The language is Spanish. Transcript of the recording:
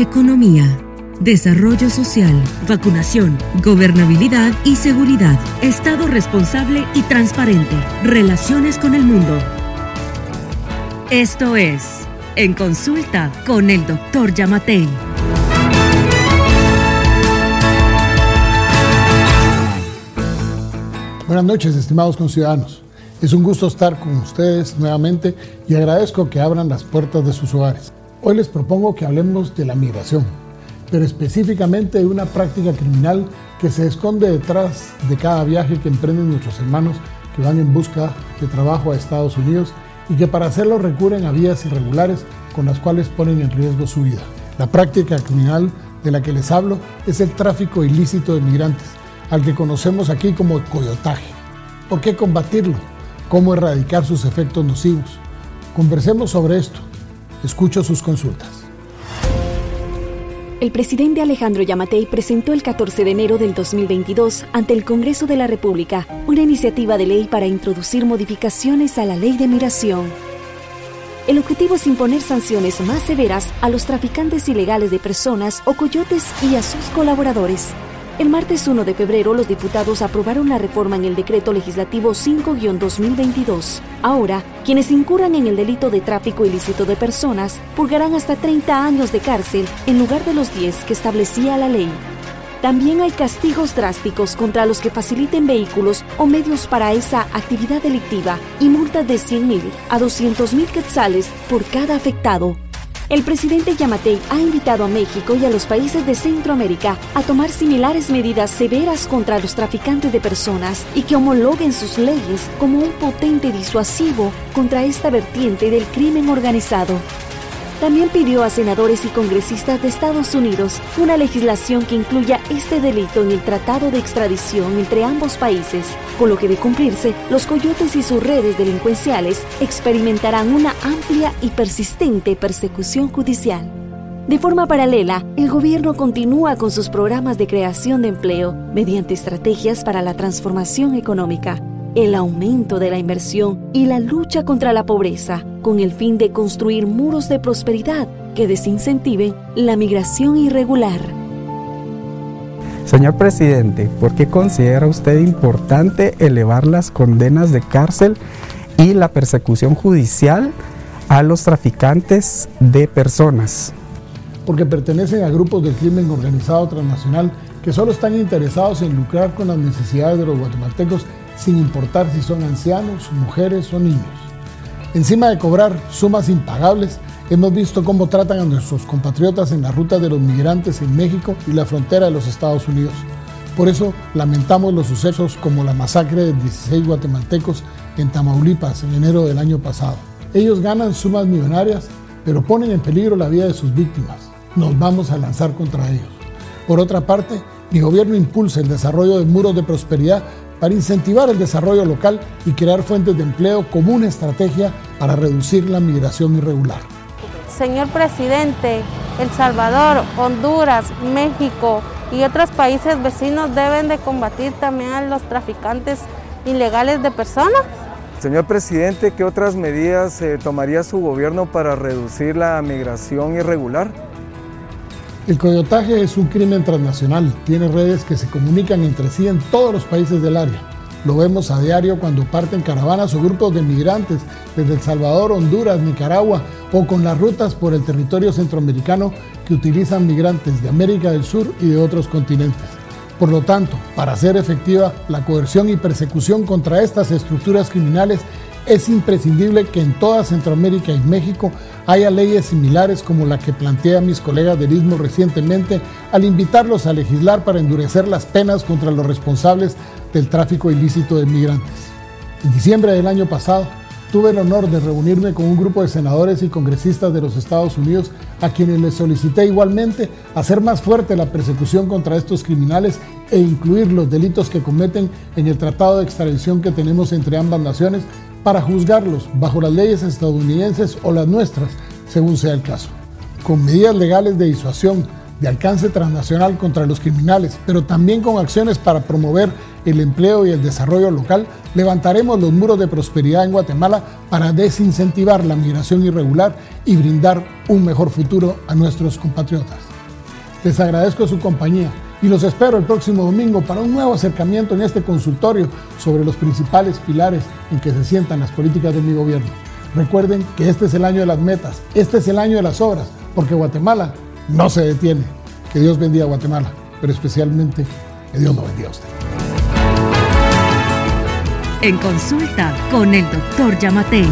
economía, desarrollo social, vacunación, gobernabilidad y seguridad, Estado responsable y transparente, relaciones con el mundo. Esto es En Consulta con el Dr. Yamatei. Buenas noches, estimados conciudadanos. Es un gusto estar con ustedes nuevamente y agradezco que abran las puertas de sus hogares. Hoy les propongo que hablemos de la migración, pero específicamente de una práctica criminal que se esconde detrás de cada viaje que emprenden nuestros hermanos que van en busca de trabajo a Estados Unidos y que para hacerlo recurren a vías irregulares con las cuales ponen en riesgo su vida. La práctica criminal de la que les hablo es el tráfico ilícito de migrantes, al que conocemos aquí como coyotaje. ¿Por qué combatirlo? cómo erradicar sus efectos nocivos. Conversemos sobre esto. Escucho sus consultas. El presidente Alejandro Yamatei presentó el 14 de enero del 2022 ante el Congreso de la República una iniciativa de ley para introducir modificaciones a la ley de migración. El objetivo es imponer sanciones más severas a los traficantes ilegales de personas o coyotes y a sus colaboradores el martes 1 de febrero, los diputados aprobaron la reforma en el decreto legislativo 5-2022. Ahora, quienes incurran en el delito de tráfico ilícito de personas purgarán hasta 30 años de cárcel en lugar de los 10 que establecía la ley. También hay castigos drásticos contra los que faciliten vehículos o medios para esa actividad delictiva y multas de 100 mil a 200 mil quetzales por cada afectado el presidente Yamatei ha invitado a México y a los países de Centroamérica a tomar similares medidas severas contra los traficantes de personas y que homologuen sus leyes como un potente disuasivo contra esta vertiente del crimen organizado. También pidió a senadores y congresistas de Estados Unidos una legislación que incluya este delito en el tratado de extradición entre ambos países, con lo que de cumplirse, los coyotes y sus redes delincuenciales experimentarán una amplia y persistente persecución judicial. De forma paralela, el gobierno continúa con sus programas de creación de empleo mediante estrategias para la transformación económica el aumento de la inversión y la lucha contra la pobreza, con el fin de construir muros de prosperidad que desincentiven la migración irregular. Señor presidente, ¿por qué considera usted importante elevar las condenas de cárcel y la persecución judicial a los traficantes de personas? Porque pertenecen a grupos del crimen organizado transnacional que solo están interesados en lucrar con las necesidades de los guatemaltecos sin importar si son ancianos, mujeres o niños. Encima de cobrar sumas impagables, hemos visto cómo tratan a nuestros compatriotas en la ruta de los migrantes en México y la frontera de los Estados Unidos. Por eso lamentamos los sucesos como la masacre de 16 guatemaltecos en Tamaulipas en enero del año pasado. Ellos ganan sumas millonarias, pero ponen en peligro la vida de sus víctimas. Nos vamos a lanzar contra ellos. Por otra parte, mi gobierno impulsa el desarrollo de muros de prosperidad para incentivar el desarrollo local y crear fuentes de empleo como una estrategia para reducir la migración irregular. Señor presidente, El Salvador, Honduras, México y otros países vecinos deben de combatir también a los traficantes ilegales de personas. Señor presidente, ¿qué otras medidas eh, tomaría su gobierno para reducir la migración irregular? El coyotaje es un crimen transnacional, tiene redes que se comunican entre sí en todos los países del área. Lo vemos a diario cuando parten caravanas o grupos de migrantes desde El Salvador, Honduras, Nicaragua o con las rutas por el territorio centroamericano que utilizan migrantes de América del Sur y de otros continentes. Por lo tanto, para ser efectiva la coerción y persecución contra estas estructuras criminales, es imprescindible que en toda Centroamérica y México haya leyes similares como la que plantea mis colegas del Istmo recientemente al invitarlos a legislar para endurecer las penas contra los responsables del tráfico ilícito de migrantes. En diciembre del año pasado, tuve el honor de reunirme con un grupo de senadores y congresistas de los Estados Unidos a quienes les solicité igualmente hacer más fuerte la persecución contra estos criminales e incluir los delitos que cometen en el tratado de extradición que tenemos entre ambas naciones para juzgarlos bajo las leyes estadounidenses o las nuestras, según sea el caso. Con medidas legales de disuasión de alcance transnacional contra los criminales, pero también con acciones para promover el empleo y el desarrollo local, levantaremos los muros de prosperidad en Guatemala para desincentivar la migración irregular y brindar un mejor futuro a nuestros compatriotas. Les agradezco su compañía y los espero el próximo domingo para un nuevo acercamiento en este consultorio sobre los principales pilares en que se sientan las políticas de mi gobierno. Recuerden que este es el año de las metas, este es el año de las obras, porque Guatemala no se detiene. Que Dios bendiga a Guatemala, pero especialmente que Dios lo bendiga a usted. En consulta con el doctor Yamatei.